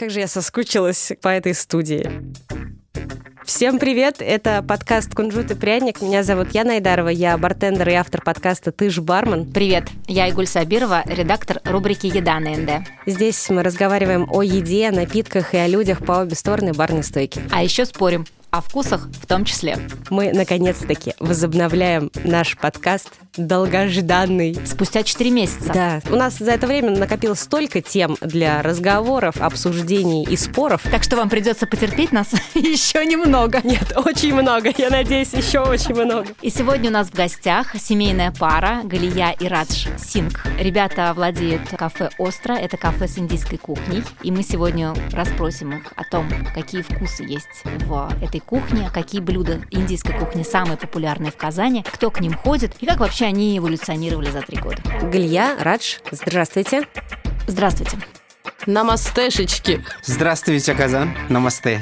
Как же я соскучилась по этой студии. Всем привет, это подкаст «Кунжут и пряник». Меня зовут Яна Айдарова, я бартендер и автор подкаста «Ты ж бармен». Привет, я Игуль Сабирова, редактор рубрики «Еда на НД». Здесь мы разговариваем о еде, напитках и о людях по обе стороны барной стойки. А еще спорим о вкусах в том числе. Мы, наконец-таки, возобновляем наш подкаст долгожданный. Спустя 4 месяца. Да. У нас за это время накопилось столько тем для разговоров, обсуждений и споров. Так что вам придется потерпеть нас еще немного. Нет, очень много. Я надеюсь, еще очень много. И сегодня у нас в гостях семейная пара Галия и Радж Синг. Ребята владеют кафе «Остро». Это кафе с индийской кухней. И мы сегодня расспросим их о том, какие вкусы есть в этой кухни, какие блюда индийской кухни самые популярные в Казани, кто к ним ходит и как вообще они эволюционировали за три года. Галья, Радж, здравствуйте. Здравствуйте. Намастешечки. Здравствуйте, Казан. Намасте.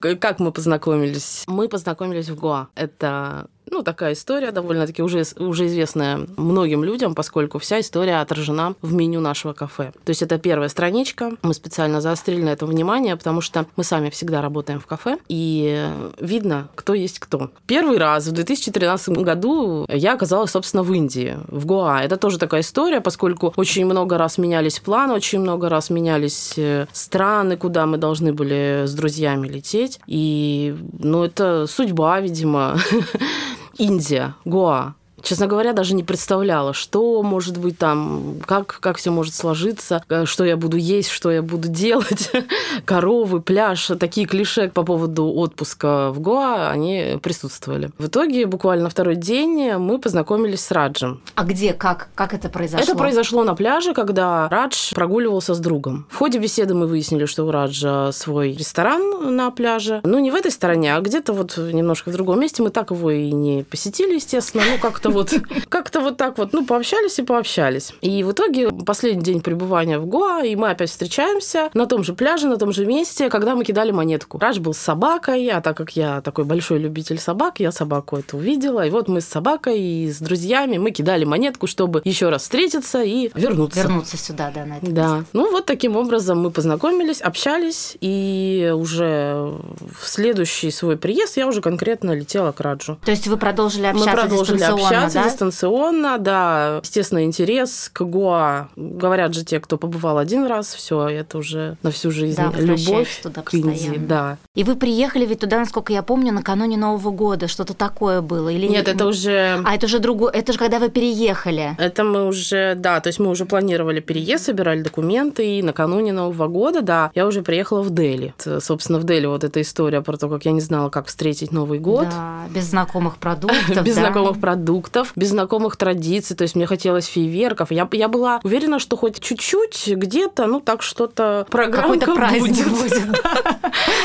Как мы познакомились? Мы познакомились в Гоа. Это ну, такая история довольно-таки уже, уже известная многим людям, поскольку вся история отражена в меню нашего кафе. То есть это первая страничка. Мы специально заострили на это внимание, потому что мы сами всегда работаем в кафе, и видно, кто есть кто. Первый раз в 2013 году я оказалась, собственно, в Индии, в Гоа. Это тоже такая история, поскольку очень много раз менялись планы, очень много раз менялись э, страны, куда мы должны были с друзьями лететь. И, ну, это судьба, видимо. Индия, Гоа честно говоря, даже не представляла, что может быть там, как, как все может сложиться, э, что я буду есть, что я буду делать. Коровы, пляж, такие клише по поводу отпуска в Гоа, они присутствовали. В итоге, буквально второй день мы познакомились с Раджем. А где, как, как это произошло? Это произошло на пляже, когда Радж прогуливался с другом. В ходе беседы мы выяснили, что у Раджа свой ресторан на пляже. Ну, не в этой стороне, а где-то вот немножко в другом месте. Мы так его и не посетили, естественно. Ну, как-то вот как-то вот так вот, ну, пообщались и пообщались. И в итоге последний день пребывания в Гоа, и мы опять встречаемся на том же пляже, на том же месте, когда мы кидали монетку. Радж был с собакой, а так как я такой большой любитель собак, я собаку эту увидела. И вот мы с собакой и с друзьями мы кидали монетку, чтобы еще раз встретиться и вернуться. Вернуться сюда, да, на это Да. Место. Ну, вот таким образом мы познакомились, общались, и уже в следующий свой приезд я уже конкретно летела к Раджу. То есть вы продолжили общаться Мы продолжили общаться, общаться да? дистанционно, да. Естественно, интерес к Гоа. Говорят же те, кто побывал один раз, все, это уже на всю жизнь да, любовь туда к Индии. Да. И вы приехали ведь туда, насколько я помню, накануне Нового года, что-то такое было? Или Нет, это уже... А это уже другое, это же когда вы переехали. Это мы уже, да, то есть мы уже планировали переезд, собирали документы, и накануне Нового года, да, я уже приехала в Дели. Собственно, в Дели вот эта история про то, как я не знала, как встретить Новый год. Да, без знакомых продуктов. Без знакомых продуктов, без знакомых традиций, то есть мне хотелось фейверков. Я, я была уверена, что хоть чуть-чуть где-то, ну так что-то программка будет. будет.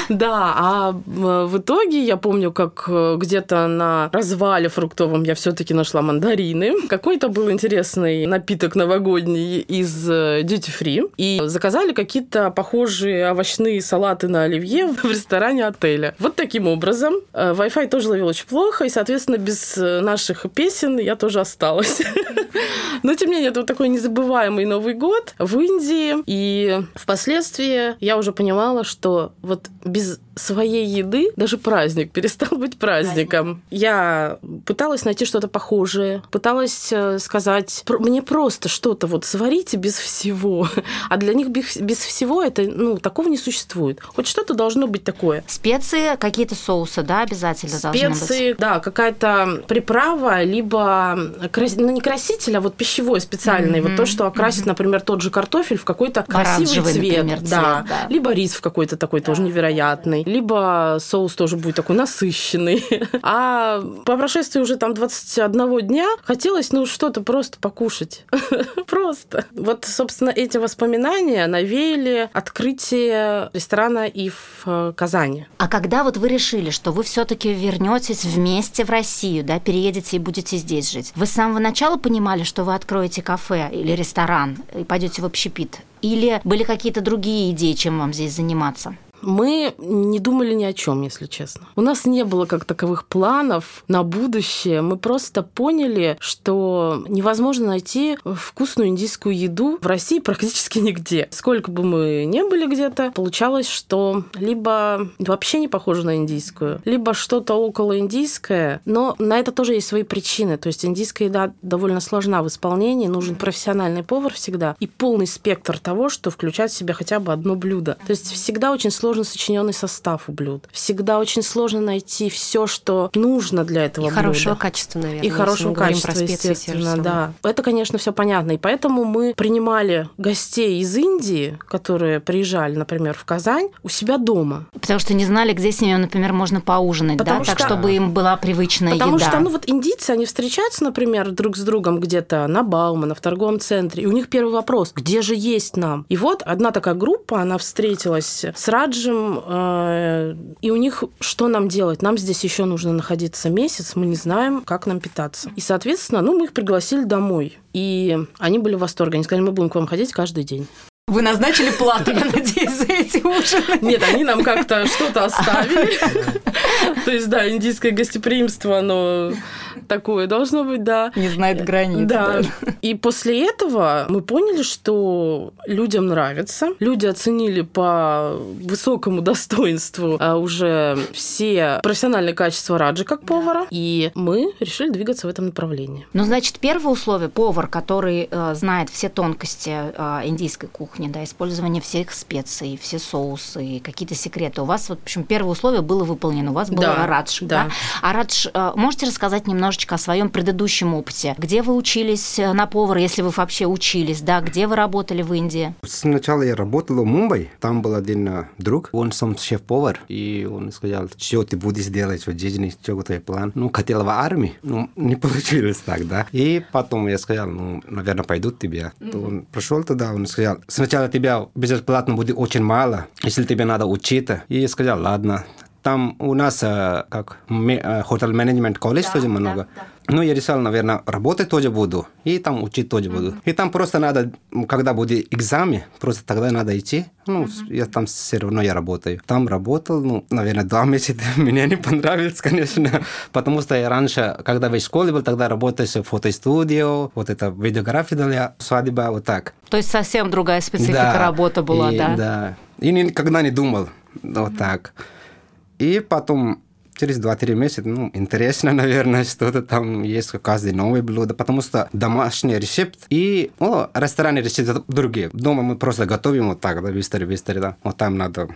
Да, а в итоге я помню, как э, где-то на развале фруктовом я все-таки нашла мандарины. Какой-то был интересный напиток новогодний из э, Duty Free. И заказали какие-то похожие овощные салаты на оливье в ресторане отеля. Вот таким образом. Э, Wi-Fi тоже ловил очень плохо, и, соответственно, без наших песен я тоже осталась. Но, тем не менее, это вот такой незабываемый Новый год в Индии. И впоследствии я уже понимала, что вот без своей еды даже праздник перестал быть праздником. Я пыталась найти что-то похожее, пыталась э, сказать, мне просто что-то вот сварите без всего. А для них без, без всего это, ну, такого не существует. Хоть что-то должно быть такое. Специи, какие-то соусы, да, обязательно Специи, должны быть? да, какая-то приправа, либо, ну, не краситель, а вот пищевой специальный. Mm-hmm. Вот то, что окрасит, mm-hmm. например, тот же картофель в какой-то красивый цвет. Например, цвет да. да. Либо рис в какой-то такой да, тоже невероятный. Либо соус тоже будет такой насыщенный. А по прошествии уже там 21 дня хотелось, ну, что-то просто покушать. просто. Вот, собственно, эти воспоминания навеяли открытие ресторана и в Казани. А когда вот вы решили, что вы все-таки вернетесь вместе в Россию, да, переедете и будете здесь жить, вы с самого начала понимали, что вы откроете кафе или ресторан и пойдете в общепит? Или были какие-то другие идеи, чем вам здесь заниматься? Мы не думали ни о чем, если честно. У нас не было как таковых планов на будущее. Мы просто поняли, что невозможно найти вкусную индийскую еду в России практически нигде. Сколько бы мы ни были где-то, получалось, что либо вообще не похоже на индийскую, либо что-то около индийское, но на это тоже есть свои причины. То есть индийская еда довольно сложна в исполнении, нужен профессиональный повар всегда и полный спектр того, что включает в себя хотя бы одно блюдо. То есть всегда очень сложно сочиненный состав у блюд. Всегда очень сложно найти все, что нужно для этого и блюда. хорошего качества, наверное. И хорошего качества, естественно, да. Это, конечно, все понятно. И поэтому мы принимали гостей из Индии, которые приезжали, например, в Казань, у себя дома. Потому что не знали, где с ними, например, можно поужинать, потому да, что... так, чтобы им была привычная потому еда. Потому что, ну вот индийцы, они встречаются, например, друг с другом где-то на Баумана, в торговом центре, и у них первый вопрос, где же есть нам? И вот одна такая группа, она встретилась с Раджем, э, и у них что нам делать? Нам здесь еще нужно находиться месяц, мы не знаем, как нам питаться. И, соответственно, ну, мы их пригласили домой. И они были в восторге. Они сказали, мы будем к вам ходить каждый день. Вы назначили плату, я надеюсь, за эти ужины? Нет, они нам как-то что-то оставили. То есть, да, индийское гостеприимство, оно такое должно быть, да. Не знает границ. Да. И после этого мы поняли, что людям нравится. Люди оценили по высокому достоинству а, уже все профессиональные качества Раджи как повара. И мы решили двигаться в этом направлении. Ну, значит, первое условие – повар, который э, знает все тонкости э, индийской кухни, да, использование всех специй, все соусы, какие-то секреты. У вас, вот, в общем, первое условие было выполнено. У вас был да, Радж. Да. да. А Радж, э, можете рассказать немножечко о своем предыдущем опыте. Где вы учились э, на повара, если вы вообще учились, да? Где вы работали в Индии? Сначала я работал в Мумбай. Там был один друг, он сам шеф-повар, и он сказал, что ты будешь делать в жизни, что твой план. Ну, хотел в армии, ну, не получилось так, да. И потом я сказал, ну, наверное, пойду тебе. Mm-hmm. Он пришел туда, он сказал, сначала тебя бесплатно будет очень мало, если тебе надо учиться. И сказал, ладно, там у нас э, как хотел менеджмент колледж тоже много. Да, да. Ну, я решил, наверное, работать тоже буду, и там учить тоже mm-hmm. буду. И там просто надо, когда будет экзамен, просто тогда надо идти. Ну, mm-hmm. я там все равно я работаю. Там работал, ну, наверное, два месяца. Мне не понравилось, конечно, потому что я раньше, когда в школе был, тогда работал в фотостудио, вот это видеография для свадьбы, вот так. То есть совсем другая специфика да, работы была, и, да? Да. И никогда не думал вот mm-hmm. так. И потом через 2-3 месяца, ну, интересно, наверное, что-то там есть, каждый новое блюдо, потому что домашний рецепт и ну, ресторанный рецепт другие. Дома мы просто готовим вот так, да, быстро-быстро, да. Вот там надо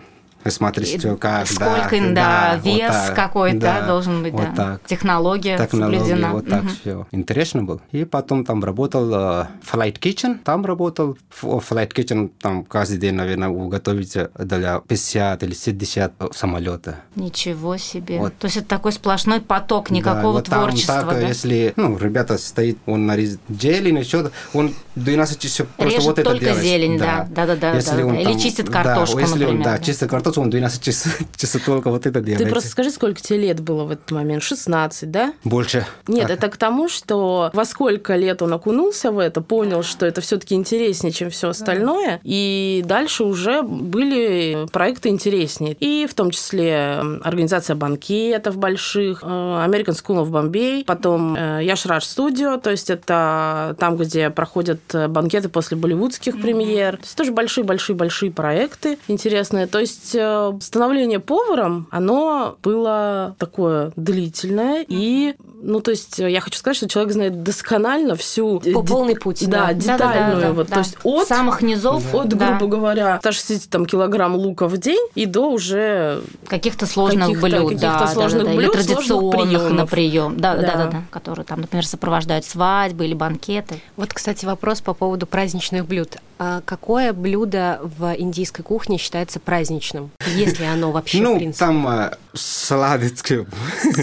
смотришь, что как, Сколько, да, да, да вес вот какой-то да, должен быть, вот да. Так. Технология Технология, соблюдена. вот так угу. все. Интересно было. И потом там работал uh, Flight Kitchen, там работал. В Flight Kitchen там каждый день, наверное, готовить для 50 или 60 самолета. Ничего себе. Вот. То есть это такой сплошной поток, никакого да, вот творчества, там, так, да? если, ну, ребята стоит, он нарезает зелень, что-то, он 12 часов просто Режет вот это только делает. зелень, да, да, да, да. Если да, он да. Там, Или чистит картошку, да, если например. Он, да, да, чистит картошку, он 12 часов, часов только вот это делает. Ты просто скажи, сколько тебе лет было в этот момент? 16, да? Больше. Нет, так. это к тому, что во сколько лет он окунулся в это, понял, что это все-таки интереснее, чем все остальное, и дальше уже были проекты интереснее. И в том числе организация банкетов больших, э, American School of Bombay, потом Яшраш э, Studio, то есть это там, где проходят банкеты после болливудских премьер. То есть тоже большие-большие-большие проекты интересные. То есть э, становление поваром, оно было такое длительное и ну, то есть я хочу сказать, что человек знает досконально всю... По полный путь, да. Да, детальную. Да, да, вот, да. То есть от... Самых низов. От, да. грубо говоря, 160 там, килограмм лука в день и до уже... Каких-то сложных каких блюд, каких-то да, сложных да, да, блюд, или традиционных на прием. Да, да, да, да, да, которые там, например, сопровождают свадьбы или банкеты. Вот, кстати, вопрос по поводу праздничных блюд. А какое блюдо в индийской кухне считается праздничным, если оно вообще, ну, принципе? там сладости.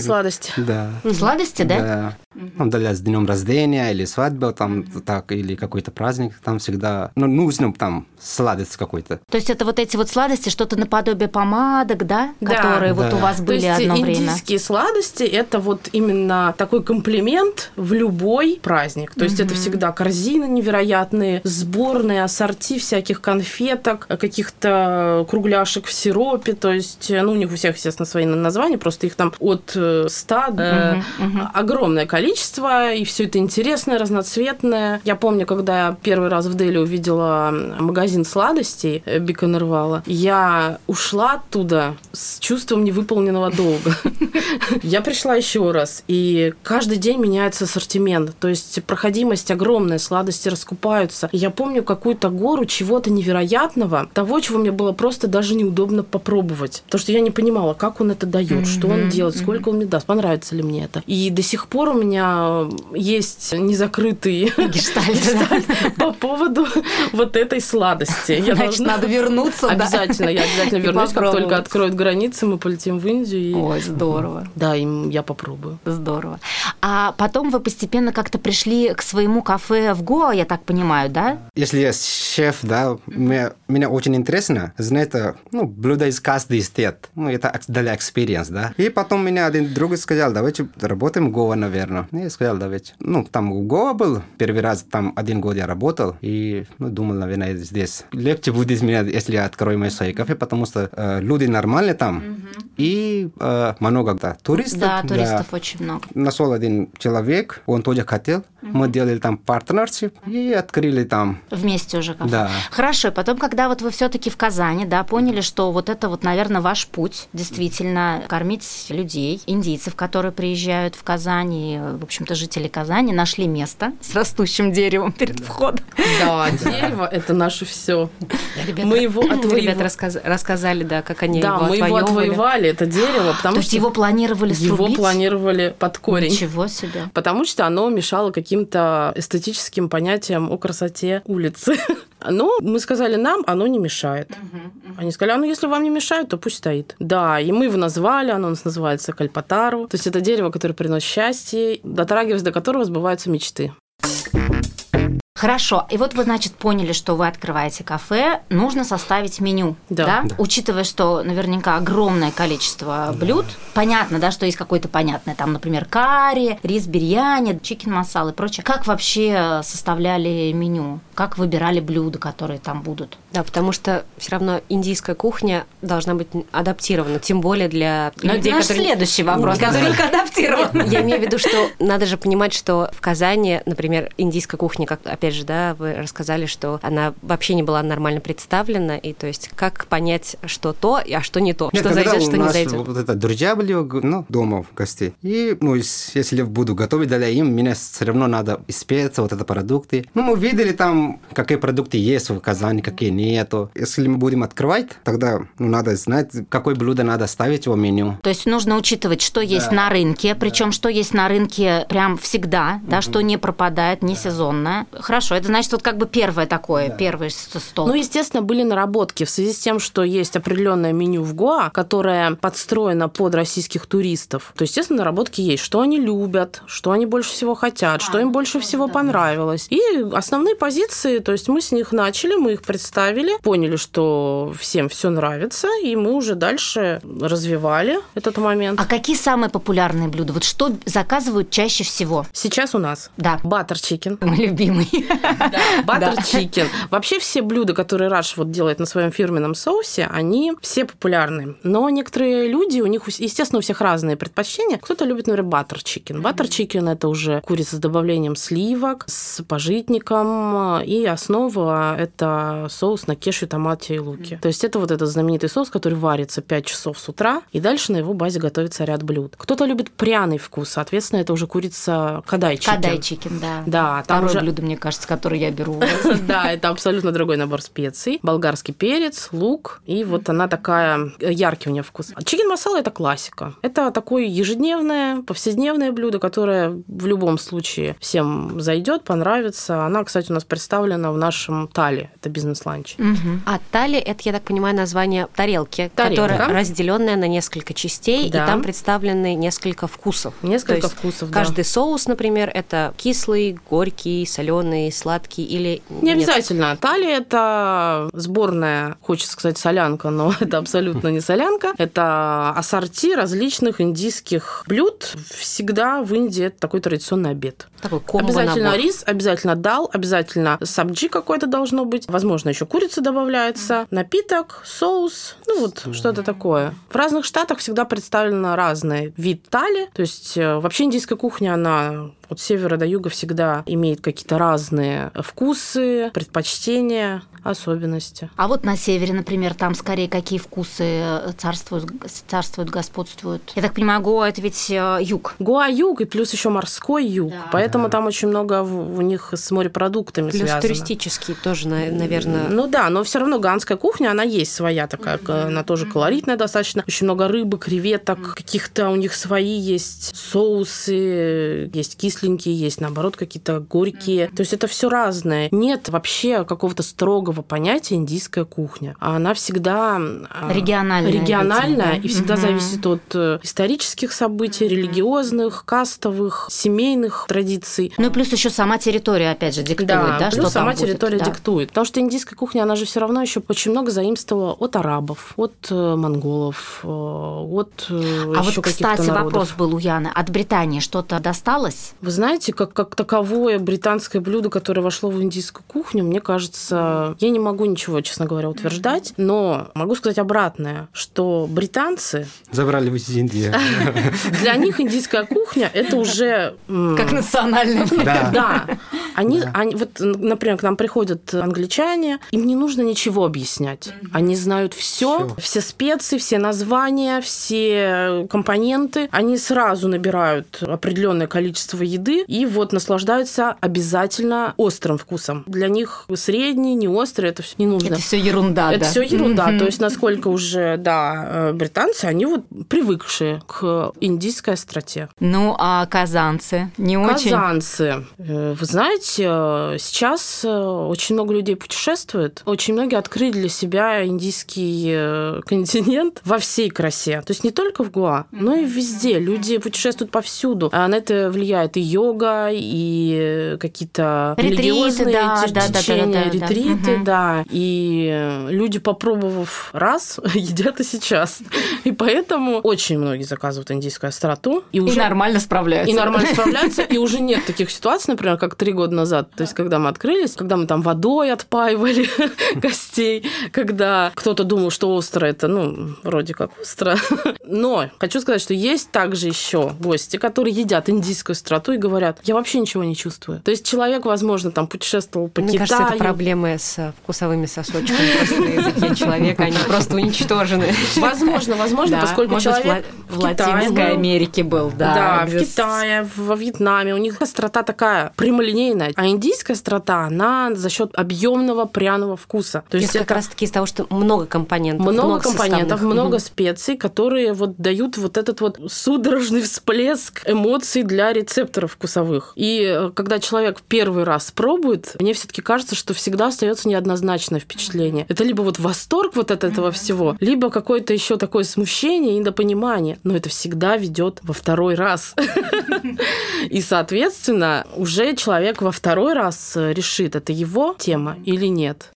Сладости. Да. Сладости, да? Да. Там для с днем рождения или свадьба, там так, или какой-то праздник, там всегда, ну, нужно там сладость какой-то. То есть это вот эти вот сладости, что-то наподобие помадок, да, Да. которые вот у вас То были есть одно время? индийские сладости это вот именно такой комплимент в любой праздник. То есть это всегда корзины невероятные, сборные ассорти всяких конфеток, каких-то кругляшек в сиропе. То есть, э, ну, у них у всех, естественно, свои названия, просто их там от э, 100 до Мгм, мгм. огромное количество, и все это интересное, разноцветное. Я помню, когда я первый раз в Дели увидела магазин сладостей э, Биконервала, я ушла оттуда с чувством невыполненного долга. Я пришла еще раз, и каждый день меняется ассортимент. То есть проходимость огромная, сладости раскупаются. Я помню какую-то гору чего-то невероятного, того, чего мне было просто даже неудобно попробовать. Потому что я не понимала, как он это дает, что он делает, сколько он мне даст, понравится ли мне это. И до сих пор у меня есть незакрытый Гештальт, по поводу вот этой сладости. Я Значит, должна- надо вернуться, да. Обязательно, я обязательно вернусь, как только откроют границы, мы полетим в Индию. И... Ой, здорово. Да, я попробую. Здорово. А потом вы постепенно как-то пришли к своему кафе в Гоа, я так понимаю, да? Если я шеф, да, мне, меня очень интересно знать, э, ну, блюдо из каждой стет. Ну, это для experience, да. И потом меня один друг сказал, давайте работаем в Гоа, наверное. И я сказал, давайте. Ну, там в Гоа был, первый раз там один год я работал, и, ну, думал, наверное, здесь легче будет мне, если я открою мое свое кафе, потому что э, люди нормальные там, и э, много, да, туристов. Да, туристов очень много. Нашел один человек, он тоже хотел. Мы делали там партнершип и открыли там Вместе уже кафе. Да. Хорошо, потом, когда вот вы все-таки в Казани, да, поняли, что вот это вот, наверное, ваш путь, действительно, кормить людей, индийцев, которые приезжают в Казань, и, в общем-то, жители Казани нашли место с растущим деревом перед входом. Да, дерево – это наше все. Ребята, Мы его Ребята отвоевали. рассказ- рассказали, да, как они Да, его мы его отвоевали, это дерево, потому То есть что его планировали его срубить? планировали под корень. Ничего себе. Потому что оно мешало каким-то эстетическим понятиям о красоте улицы. Но мы сказали нам, оно не мешает. Они сказали, а ну если вам не мешает, то пусть стоит. Да, и мы его назвали, оно у нас называется кальпатару. То есть это дерево, которое приносит счастье, дотрагиваясь до которого сбываются мечты. Хорошо. И вот вы, значит, поняли, что вы открываете кафе, нужно составить меню. Да. Да. Учитывая, что наверняка огромное количество блюд, понятно, да, что есть какое-то понятное, там, например, карри, рис бирьяни, чикен масал и прочее. Как вообще составляли меню? Как выбирали блюда, которые там будут? Да, потому что все равно индийская кухня должна быть адаптирована, тем более для Ну, людей, это наш которые... следующий вопрос. Да. Насколько адаптирован? Я имею в виду, что надо же понимать, что в Казани, например, индийская кухня, как опять же, да, вы рассказали, что она вообще не была нормально представлена, и то есть как понять, что то, а что не то, Нет, что когда зайдет, у что не нас зайдет. Вот это друзья были ну, дома в гости. И ну, если я буду готовить для им, мне все равно надо испеться, вот это продукты. Ну, мы видели там, какие продукты есть в Казани, какие нету. Если мы будем открывать, тогда ну, надо знать, какое блюдо надо ставить в меню. То есть нужно учитывать, что есть на рынке, причем что есть на рынке прям всегда, да, что не пропадает, не сезонное. Хорошо, это значит вот как бы первое такое, первый с- стол. Ну, естественно, были наработки в связи с тем, что есть определенное меню в Гоа, которое подстроено под российских туристов. То, естественно, наработки есть, что они любят, что они больше всего хотят, что им больше всего понравилось. И основные позиции, то есть мы с них начали, мы их представили, поняли, что всем все нравится, и мы уже дальше развивали этот момент. А какие самые популярные блюда? Вот что заказывают чаще всего? Сейчас у нас Да. butter chicken. Мой любимый. Butter chicken. Вообще все блюда, которые Раш вот делает на своем фирменном соусе, они все популярны. Но некоторые люди, у них, естественно, у всех разные предпочтения. Кто-то любит, например, butter chicken. Butter chicken – это уже курица с добавлением сливок, с пажитником, и основа – это соус на кешью, томате и луке. То есть это вот этот знаменитый соус, который варится 5 часов с утра, и дальше на его базе готовится ряд блюд. Кто-то любит пряный вкус, соответственно, это уже курица kadai chicken. Kadai chicken, да. Да, там Второе уже блюдо, мне кажется, кажется, который я беру. Да, это абсолютно другой набор специй. Болгарский перец, лук, и вот она такая яркий у нее вкус. Chicken masala это классика. Это такое ежедневное, повседневное блюдо, которое в любом случае всем зайдет, понравится. Она, кстати, у нас представлена в нашем тале. Это бизнес-ланч. А тали это, я так понимаю, название тарелки, которая разделенная на несколько частей, и там представлены несколько вкусов. Несколько вкусов, да. Каждый соус, например, это кислый, горький, соленый, сладкий или Не нет? обязательно. Талия – это сборная, хочется сказать, солянка, но это абсолютно не солянка. Это ассорти различных индийских блюд. Всегда в Индии это такой традиционный обед. Такой комбо Обязательно набор. рис, обязательно дал, обязательно сабджи какой-то должно быть. Возможно, еще курица добавляется, напиток, соус, ну вот что-то такое. В разных штатах всегда представлено разный вид тали. То есть э, вообще индийская кухня, она от севера до юга всегда имеет какие-то разные вкусы, предпочтения, особенности. А вот на севере, например, там скорее какие вкусы э, царствуют, царствуют господствуют? Я так понимаю, Гоа – это ведь э, юг. Гоа юг и плюс еще морской юг. Да. Поэтому там очень много у них с морепродуктами Плюс связано. туристический тоже, на- наверное. Ну да, но все равно ганская кухня, она есть своя такая, к- она тоже колоритная достаточно. Очень много рыбы, креветок, каких-то у них свои есть соусы, есть кисленькие, есть наоборот какие-то горькие. То есть это все разное. Нет вообще какого-то строгого понятия индийская кухня. А Она всегда а, Региональная, региональная да? и всегда Мгм. зависит от э, исторических событий, религиозных, кастовых, семейных традиций. Ну и плюс еще сама территория, опять же, диктует, да, плюс что там сама будет, территория да. диктует. Потому что индийская кухня, она же все равно еще очень много заимствовала от арабов, от э, монголов, э, от А вот, кстати, народов. вопрос был у Яны. От Британии что-то досталось? Вы знаете, как, как таковое британское блюдо, которое вошло в индийскую кухню, мне кажется, я не могу ничего, честно говоря, утверждать, но могу сказать обратное, что британцы, Забрали в Индию. для них индийская кухня это уже... Как национальная. Да. Да. Они, вот, например, к нам приходят англичане, им не нужно ничего объяснять. Они знают все, все специи, все названия, все компоненты. Они сразу набирают определенное количество еды и вот наслаждаются обязательно острым вкусом. Для них средний, не острый, это все не нужно. Это все ерунда, Это да. все ерунда. Мгм. То есть, насколько уже, да, э, британцы, они вот привыкшие к индийской остроте. Ну, а казанцы не очень? Казанцы. Э, Вы знаете, сейчас э, очень много людей путешествует. Очень многие открыли для себя индийский континент во всей красе. То есть не только в Гоа, но и везде. Люди путешествуют повсюду. А на это влияет и йога, и какие-то религиозные да, те- да, да, да, течения, да, да. ретриты. Да. И э, люди, попробовав раз, едят и сейчас. И поэтому очень многие заказывают индийскую остроту. И И уже нормально справляются. и нормально справляются, и уже нет таких ситуаций, например, как три года назад, то есть когда мы открылись, когда мы там водой отпаивали гостей, когда кто-то думал, что остро это, ну, вроде как остро. Но хочу сказать, что есть также еще гости, которые едят индийскую остроту и говорят, я вообще ничего не чувствую. То есть человек, возможно, там путешествовал по Мне Китаю. кажется, это проблемы с вкусовыми сосочками просто на языке человека, они просто уничтожены. Возможно, возможно, поскольку человек в Латинской. Америке был, да. Да, в Китае, во Вьетнаме. У них острота такая прямолинейная. А индийская острота, она за счет объемного пряного вкуса. То есть как это раз-таки из того, что много компонентов. много компонентов, много специй, которые вот дают вот этот вот судорожный всплеск эмоций для рецепторов вкусовых. И э, когда человек первый раз пробует, мне все-таки кажется, что всегда остается неоднозначное впечатление. Это либо вот восторг вот от этого всего, либо какое-то еще такое смущение и недопонимание. Но это всегда ведет во второй раз. И, соответственно, уже человек во второй раз э, решит, это его тема или нет.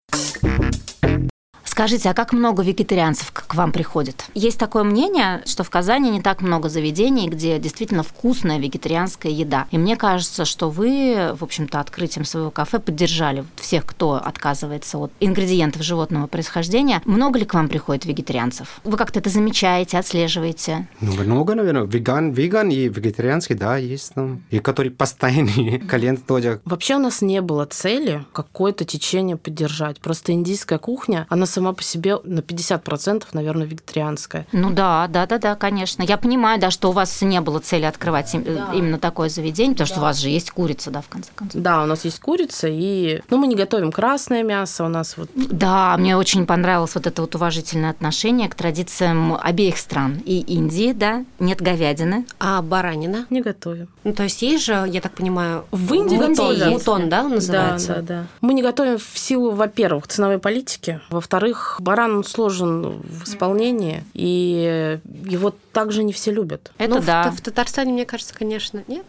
Скажите, а как много вегетарианцев к к вам приходит? Есть такое мнение, что в Казани не так много заведений, где действительно вкусная вегетарианская еда. И мне кажется, что вы, в общем-то, открытием своего кафе поддержали всех, кто отказывается от ингредиентов животного происхождения. Много ли к вам приходит вегетарианцев? Вы как-то это замечаете, отслеживаете? Ну, много, наверное. Веган, веган и вегетарианский, да, есть там. И который постоянный клиент тоже. Вообще у нас не было цели какое-то течение поддержать. Просто индийская кухня, она сама по себе на 50%, наверное, вегетарианская. Ну да, да, да, да, конечно. Я понимаю, да, что у вас не было цели открывать да. именно такое заведение, потому да. что у вас же есть курица, да, в конце концов. Да, у нас есть курица, и ну, мы не готовим красное мясо, у нас вот... Да, мне очень понравилось вот это вот уважительное отношение к традициям обеих стран. И Индии, да, нет говядины. А баранина? Не готовим. Ну, то есть есть же, я так понимаю, в Индии готовят. Мутон, да, он называется? Да, да, да. Мы не готовим в силу, во-первых, ценовой политики, во-вторых, баран сложен в исполнении, и его также не все любят. Это ну, да. В, в Татарстане, мне кажется, конечно, нет.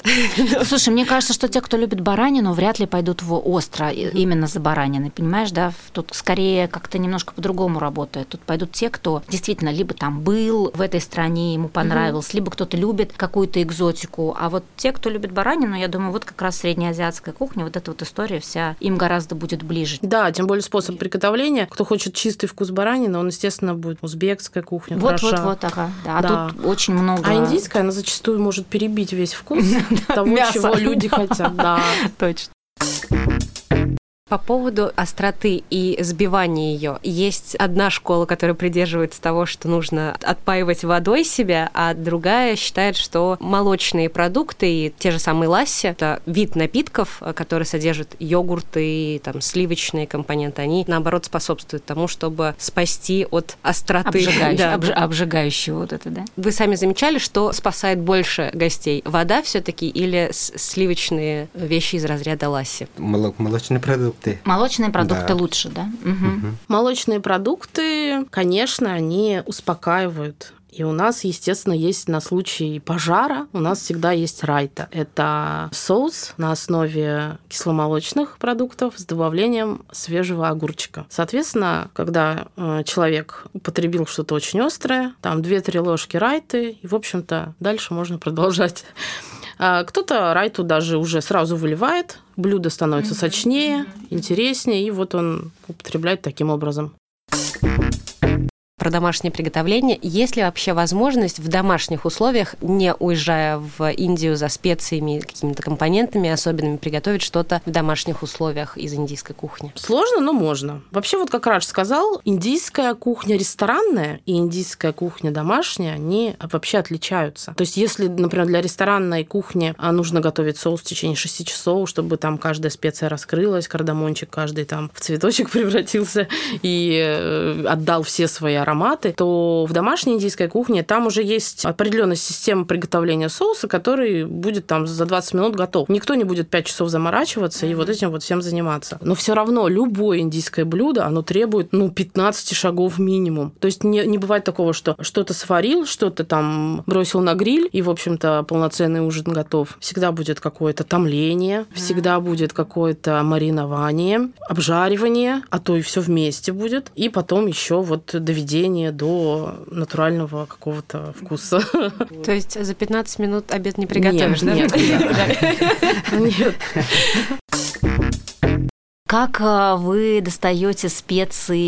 Слушай, мне кажется, что те, кто любит баранину, вряд ли пойдут в остро именно за бараниной, понимаешь, да? Тут скорее как-то немножко по-другому работает. Тут пойдут те, кто действительно либо там был в этой стране, ему понравилось, угу. либо кто-то любит какую-то экзотику. А вот те, кто любит баранину, я думаю, вот как раз среднеазиатская кухня, вот эта вот история вся им гораздо будет ближе. Да, тем более способ приготовления. Кто хочет чистый вкус баранины, он, естественно, будет узбекская кухня. Вот, вот, вот, ага. Да, а тут очень много. А индийская, она зачастую может перебить весь вкус того, чего люди хотят. Да, точно. По поводу остроты и сбивания ее, есть одна школа, которая придерживается того, что нужно отпаивать водой себя, а другая считает, что молочные продукты и те же самые ласси, это вид напитков, который содержит йогурты, там, сливочные компоненты, они, наоборот, способствуют тому, чтобы спасти от остроты. Обжигающего, да. обж, обжигающего вот это, да? Вы сами замечали, что спасает больше гостей? Вода все таки или сливочные вещи из разряда ласси? Молочные продукты продукты. Молочные продукты да. лучше, да? Угу. Молочные продукты, конечно, они успокаивают и у нас, естественно, есть на случай пожара, у нас всегда есть райта. Это соус на основе кисломолочных продуктов с добавлением свежего огурчика. Соответственно, когда э, человек употребил что-то очень острое, там 2-3 ложки райты, и, в общем-то, дальше можно продолжать кто-то райту даже уже сразу выливает, блюдо становится сочнее, интереснее, и вот он употребляет таким образом про домашнее приготовление. Есть ли вообще возможность в домашних условиях, не уезжая в Индию за специями, какими-то компонентами особенными, приготовить что-то в домашних условиях из индийской кухни? Сложно, но можно. Вообще, вот как Радж сказал, индийская кухня ресторанная и индийская кухня домашняя, они вообще отличаются. То есть, если, например, для ресторанной кухни а, нужно готовить соус в течение 6 часов, чтобы там каждая специя раскрылась, кардамончик каждый там в цветочек превратился и э, отдал все свои ароматы, то в домашней индийской кухне там уже есть определенная система приготовления соуса, который будет там за 20 минут готов. Никто не будет 5 часов заморачиваться и вот этим вот всем заниматься. Но все равно любое индийское блюдо, оно требует, ну, 15 шагов минимум. То есть не, не бывает такого, что что-то сварил, что-то там бросил на гриль, и, в общем-то, полноценный ужин готов. Всегда будет какое-то томление, всегда будет какое-то маринование, обжаривание, а то и все вместе будет. И потом еще вот доведение доведение до натурального какого-то вкуса. То есть за 15 минут обед не приготовишь, нет, да? Нет, нет. Как а, вы достаете специи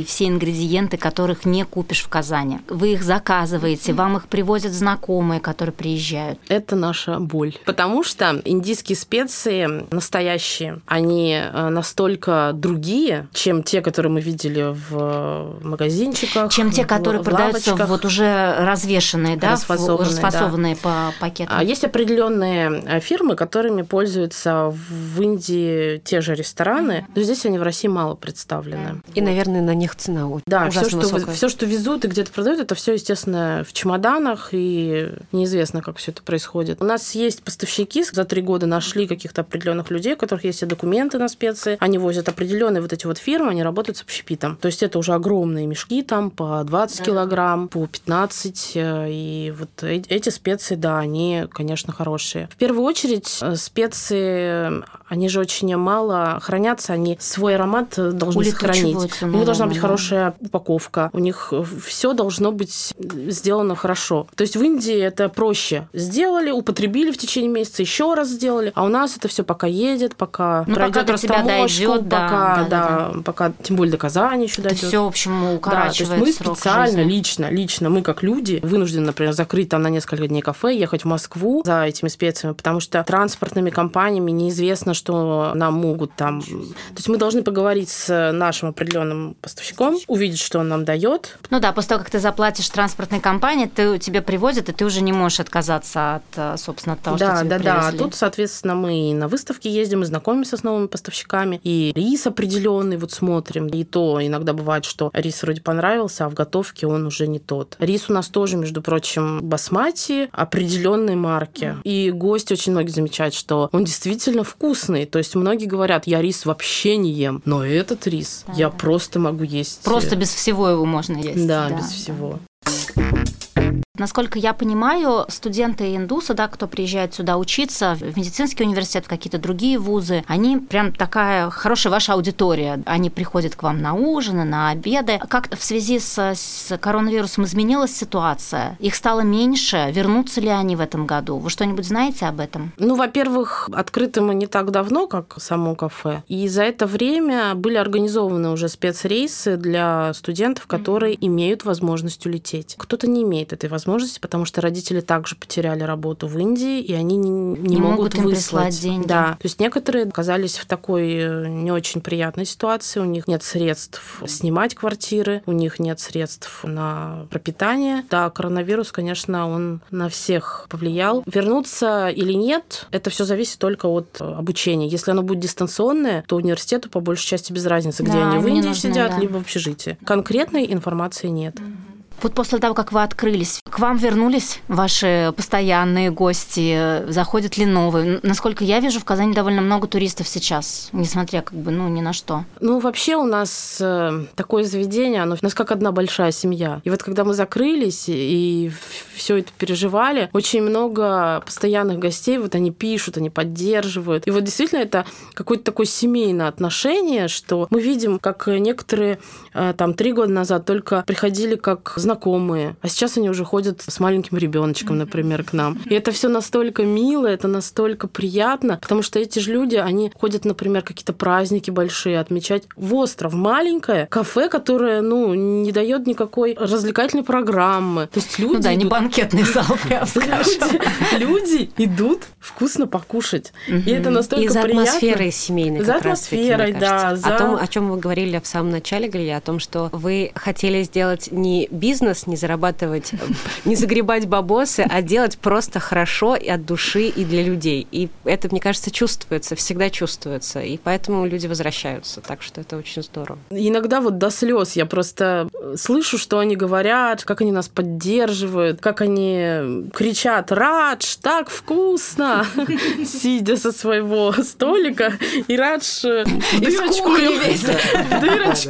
и все ингредиенты, которых не купишь в Казани? Вы их заказываете, вам их привозят знакомые, которые приезжают? Это наша боль. Потому что индийские специи настоящие, они а, настолько другие, чем те, которые мы видели в магазинчиках. Чем те, которые в продаются вот уже развешенные, да, расфасованные, расфасованные да. по пакетам. А есть определенные фирмы, которыми пользуются в Индии те же рестораны, рестораны, но здесь они в России мало представлены. И, наверное, на них цена очень Да, все что, все, что везут и где-то продают, это все, естественно, в чемоданах, и неизвестно, как все это происходит. У нас есть поставщики, за три года нашли каких-то определенных людей, у которых есть и документы на специи, они возят определенные вот эти вот фирмы, они работают с общепитом. То есть это уже огромные мешки, там по 20 килограмм, по 15, э, и вот э, эти специи, да, они, конечно, хорошие. В первую очередь э, специи, они же очень мало хранят хранятся, они свой аромат э, должны сохранить. У них должна быть хорошая упаковка, у них все должно быть сделано хорошо. То есть в Индии это проще. Сделали, употребили в течение месяца, еще раз сделали, а у нас это все пока едет, пока ну, пройдет растаможку, пока, да, да, да, да, пока тем более доказание еще дойдет. Все, в общем, укорачивает да, то есть мы специально, жизни. лично, лично, мы как люди вынуждены, например, закрыть там на несколько дней кафе, ехать в Москву за этими специями, потому что транспортными компаниями неизвестно, что нам могут там То есть мы должны поговорить с нашим определенным поставщиком, увидеть, что он нам дает. Ну да, после того, как ты заплатишь транспортной компании, ты, тебе привозят, и ты уже не можешь отказаться от, э, собственно, от того, да, что тебе Да, да, привезли. Тут, соответственно, мы и на выставке ездим, и знакомимся с новыми поставщиками, и рис определенный вот смотрим. И то иногда бывает, что рис вроде понравился, а в готовке он уже не тот. Рис у нас тоже, между прочим, басмати определенной марки. И гости очень многие замечают, что он действительно вкусный. То есть многие говорят, я рис вообще не ем, но этот рис Да, я да. просто могу есть. Просто без всего его можно есть. Да, без всего. Насколько я понимаю, студенты индуса, да, кто приезжает сюда учиться, в медицинский университет, в какие-то другие вузы, они прям такая хорошая ваша аудитория. Они приходят к вам на ужины, на обеды. Как в связи с, с коронавирусом изменилась ситуация? Их стало меньше? Вернутся ли они в этом году? Вы что-нибудь знаете об этом? Ну, во-первых, открыты мы не так давно, как само кафе. И за это время были организованы уже спецрейсы для студентов, которые mm-hmm. имеют возможность улететь. Кто-то не имеет этой возможности, потому что родители также потеряли работу в Индии, и они не, не, не могут, могут им выслать. деньги. Да. То есть некоторые оказались в такой э, не очень приятной ситуации. У них нет средств снимать квартиры, у них нет средств на пропитание. Да, коронавирус, конечно, он на всех повлиял. Вернуться или нет, это все зависит только от обучения. Если оно будет дистанционное, то университету по большей части без разницы, где да, они в Индии нужны, сидят, да. либо в общежитии. Конкретной информации нет. Вот после того, как вы открылись, к вам вернулись ваши постоянные гости? Заходят ли новые? Насколько я вижу, в Казани довольно много туристов сейчас, несмотря как бы, ну, ни на что. Ну, вообще у нас э, такое заведение, оно у нас как одна большая семья. И вот когда мы закрылись и все это переживали, очень много постоянных гостей, вот они пишут, они поддерживают. И вот действительно это какое-то такое семейное отношение, что мы видим, как некоторые э, там три года назад только приходили как знакомые, а сейчас они уже ходят с маленьким ребеночком, например, к нам. И это все настолько мило, это настолько приятно, потому что эти же люди, они ходят, например, какие-то праздники большие отмечать в остров, маленькое кафе, которое, ну, не дает никакой развлекательной программы. То есть люди ну, да, идут... не банкетный зал, прям люди, люди идут вкусно покушать. И это настолько И за приятно. атмосферой семейной. За атмосферой, да. О том, о чем вы говорили в самом начале, Галия, о том, что вы хотели сделать не бизнес, не зарабатывать, не загребать бабосы, а делать просто хорошо и от души, и для людей. И это, мне кажется, чувствуется, всегда чувствуется. И поэтому люди возвращаются. Так что это очень здорово. Иногда вот до слез я просто слышу, что они говорят, как они нас поддерживают, как они кричат «Радж, так вкусно!» сидя со своего столика, и Радж э, в дырочку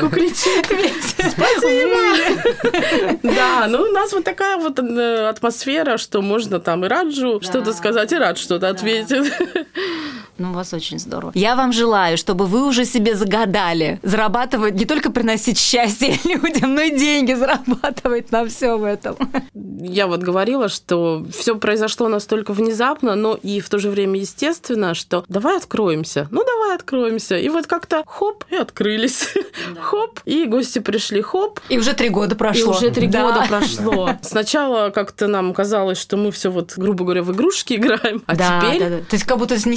кричит «Спасибо!» Да, ну у нас вот такая вот э, атмосфера, что можно там и Раджу что-то сказать, и Радж что-то ответит. Ну, у вас очень здорово. Я вам желаю, чтобы вы уже себе загадали зарабатывать, не только приносить счастье людям, но и деньги зарабатывать на всем этом. Я вот говорила, что все произошло настолько внезапно, но и в то же время естественно, что давай откроемся. Ну, давай откроемся. И вот как-то хоп, и открылись. Да. Хоп, и гости пришли, хоп. И уже три года прошло. И уже три да. года прошло. Сначала как-то нам казалось, что мы все вот, грубо говоря, в игрушки играем, а да, теперь... Да, да. То есть как будто это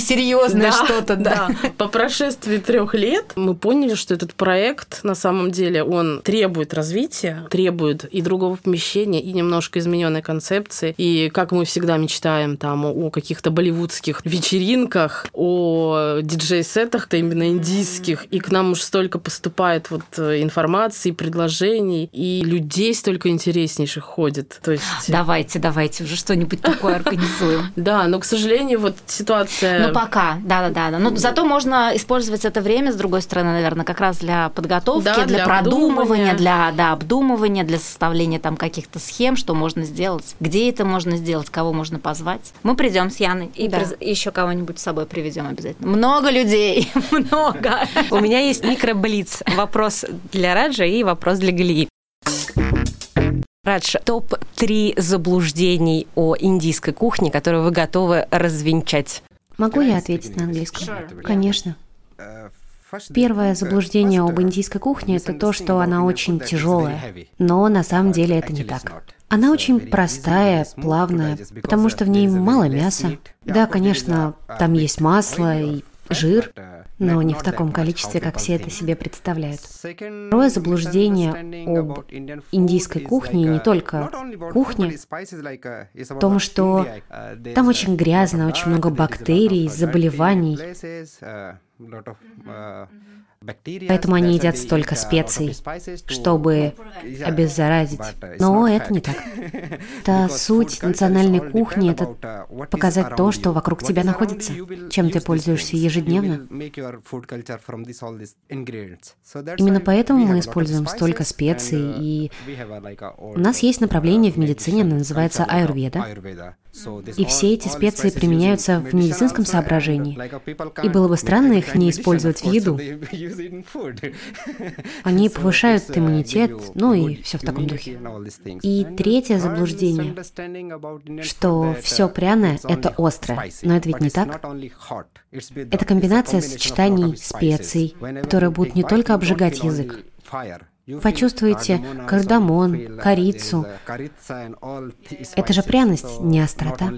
несерьезное да, что-то, да. да. По прошествии трех лет мы поняли, что этот проект на самом деле он требует развития, требует и другого помещения, и немножко измененной концепции. И как мы всегда мечтаем там о каких-то болливудских вечеринках, о диджей-сетах, то именно индийских, и к нам уж столько поступает вот информации, предложений, и людей столько интереснейших ходит. То есть... Давайте, давайте уже что-нибудь такое организуем. Да, но, к сожалению, вот ситуация... Ну, пока, да-да-да. Но зато можно использовать это время, с другой стороны, наверное, как раз для подготовки, да, для, для продумывания, для да, обдумывания, для составления там каких-то схем, что можно сделать, где это можно сделать, кого можно позвать. Мы придем с Яной и да. еще кого-нибудь с собой приведем обязательно. Много людей, много. У меня есть микроблиц. Вопрос для Раджа и вопрос для Галии. Радж, топ-3 заблуждений о индийской кухне, которые вы готовы развенчать? Могу я ответить на английском? Конечно. Первое заблуждение об индийской кухне – это то, что она очень тяжелая. Но на самом деле это не так. Она очень простая, плавная, потому что в ней мало мяса. Да, конечно, там есть масло и жир, но не в таком количестве, как все это себе представляют. Второе заблуждение об индийской кухне, и не только кухне, в том, что там очень грязно, очень много бактерий, заболеваний. Поэтому они едят столько специй, чтобы обеззаразить. Но это не так. Это суть национальной кухни, это показать то, что вокруг тебя находится, чем ты пользуешься ежедневно. Именно поэтому мы используем столько специй, и у нас есть направление в медицине, оно называется аюрведа. И все эти специи применяются в медицинском соображении. И было бы странно их не использовать в еду. Они повышают иммунитет, ну и все в таком духе. И третье заблуждение, что все пряное – это острое. Но это ведь не так. Это комбинация сочетаний специй, которые будут не только обжигать язык, Почувствуйте кардамон, корицу. Это же пряность, не острота.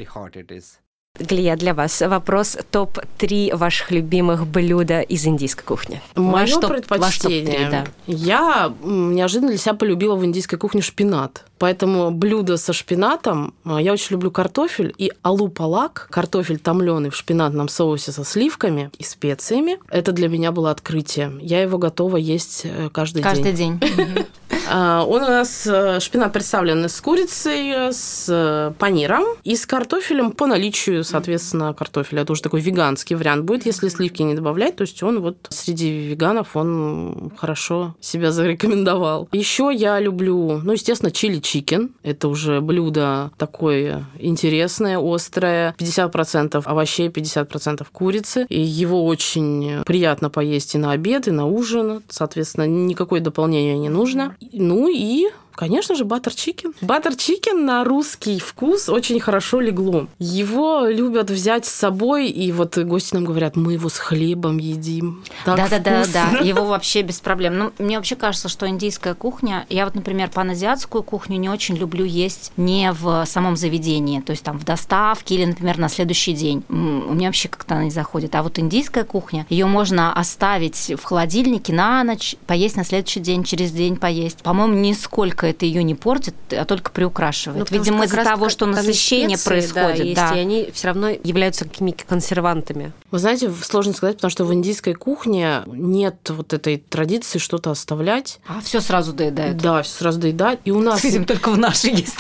Глия, для вас вопрос топ-3 ваших любимых блюда из индийской кухни. Мое предпочтение. да. Я неожиданно для себя полюбила в индийской кухне шпинат. Поэтому блюдо со шпинатом, а, я очень люблю картофель и алу-палак, картофель томленый в шпинатном соусе со сливками и специями. Это для меня было открытие. Я его готова есть э, каждый, каждый день. Каждый день. А, он у нас э, шпинат представлен с курицей, с э, паниром и с картофелем по наличию, соответственно, картофеля. Это уже такой веганский вариант будет, если сливки не добавлять. То есть он вот среди веганов он хорошо себя зарекомендовал. Еще я люблю, ну, естественно, чили чикен. Это уже блюдо такое интересное, острое. 50% овощей, 50% курицы. И его очень приятно поесть и на обед, и на ужин. Соответственно, никакое дополнение не нужно. Ну и Конечно же, butter chicken. Butter chicken на русский вкус очень хорошо легло. Его любят взять с собой, и вот гости нам говорят, мы его с хлебом едим. Да-да-да, да. Его вообще без проблем. Ну, мне вообще кажется, что индийская кухня, я вот, например, паназиатскую кухню не очень люблю есть не в самом заведении, то есть там в доставке или, например, на следующий день. У меня вообще как-то она не заходит. А вот индийская кухня, ее можно оставить в холодильнике на ночь, поесть на следующий день, через день поесть. По-моему, нисколько только это ее не портит, а только приукрашивает. Ну, Видимо, из-за того, что насыщение специи, происходит. Да, есть, да. и они все равно являются какими-то консервантами. Вы знаете, сложно сказать, потому что в индийской кухне нет вот этой традиции что-то оставлять. А все сразу доедают. Да, все сразу доедают. И у нас... Видим, только в нашей есть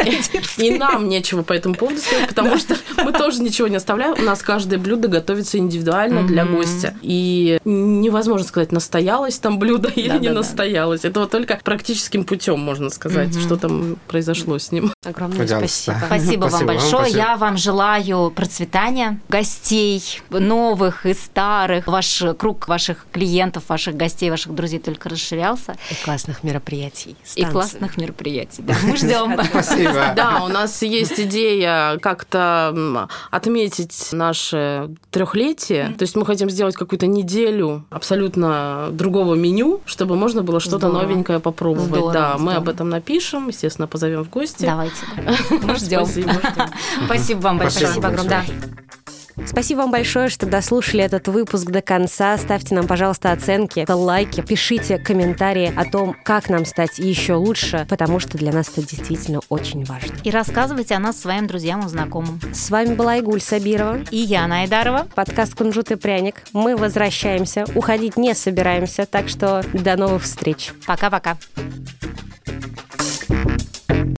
И нам нечего по этому поводу сказать, потому что мы тоже ничего не оставляем. У нас каждое блюдо готовится индивидуально для гостя. И невозможно сказать, настоялось там блюдо или не настоялось. Это вот только практическим путем можно сказать сказать, угу. что там произошло с ним. Огромное Пожалуйста. спасибо. Спасибо вам большое. Вам, Я вам желаю процветания, гостей новых и старых. Ваш круг ваших клиентов, ваших гостей, ваших друзей только расширялся. И классных мероприятий. Станции. И классных мероприятий. Да, мы ждем. Спасибо. Да, у нас есть идея как-то отметить наше трехлетие. То есть мы хотим сделать какую-то неделю абсолютно другого меню, чтобы можно было что-то новенькое попробовать. Да, мы об этом напишем напишем, естественно, позовем в гости. Давайте. Мы ждем. Спасибо вам большое. Спасибо огромное. Спасибо вам большое, что дослушали этот выпуск до конца. Ставьте нам, пожалуйста, оценки, лайки, пишите комментарии о том, как нам стать еще лучше, потому что для нас это действительно очень важно. И рассказывайте о нас своим друзьям и знакомым. С вами была Игуль Сабирова. И я, Найдарова. Подкаст «Кунжут и пряник». Мы возвращаемся, уходить не собираемся, так что до новых встреч. Пока-пока.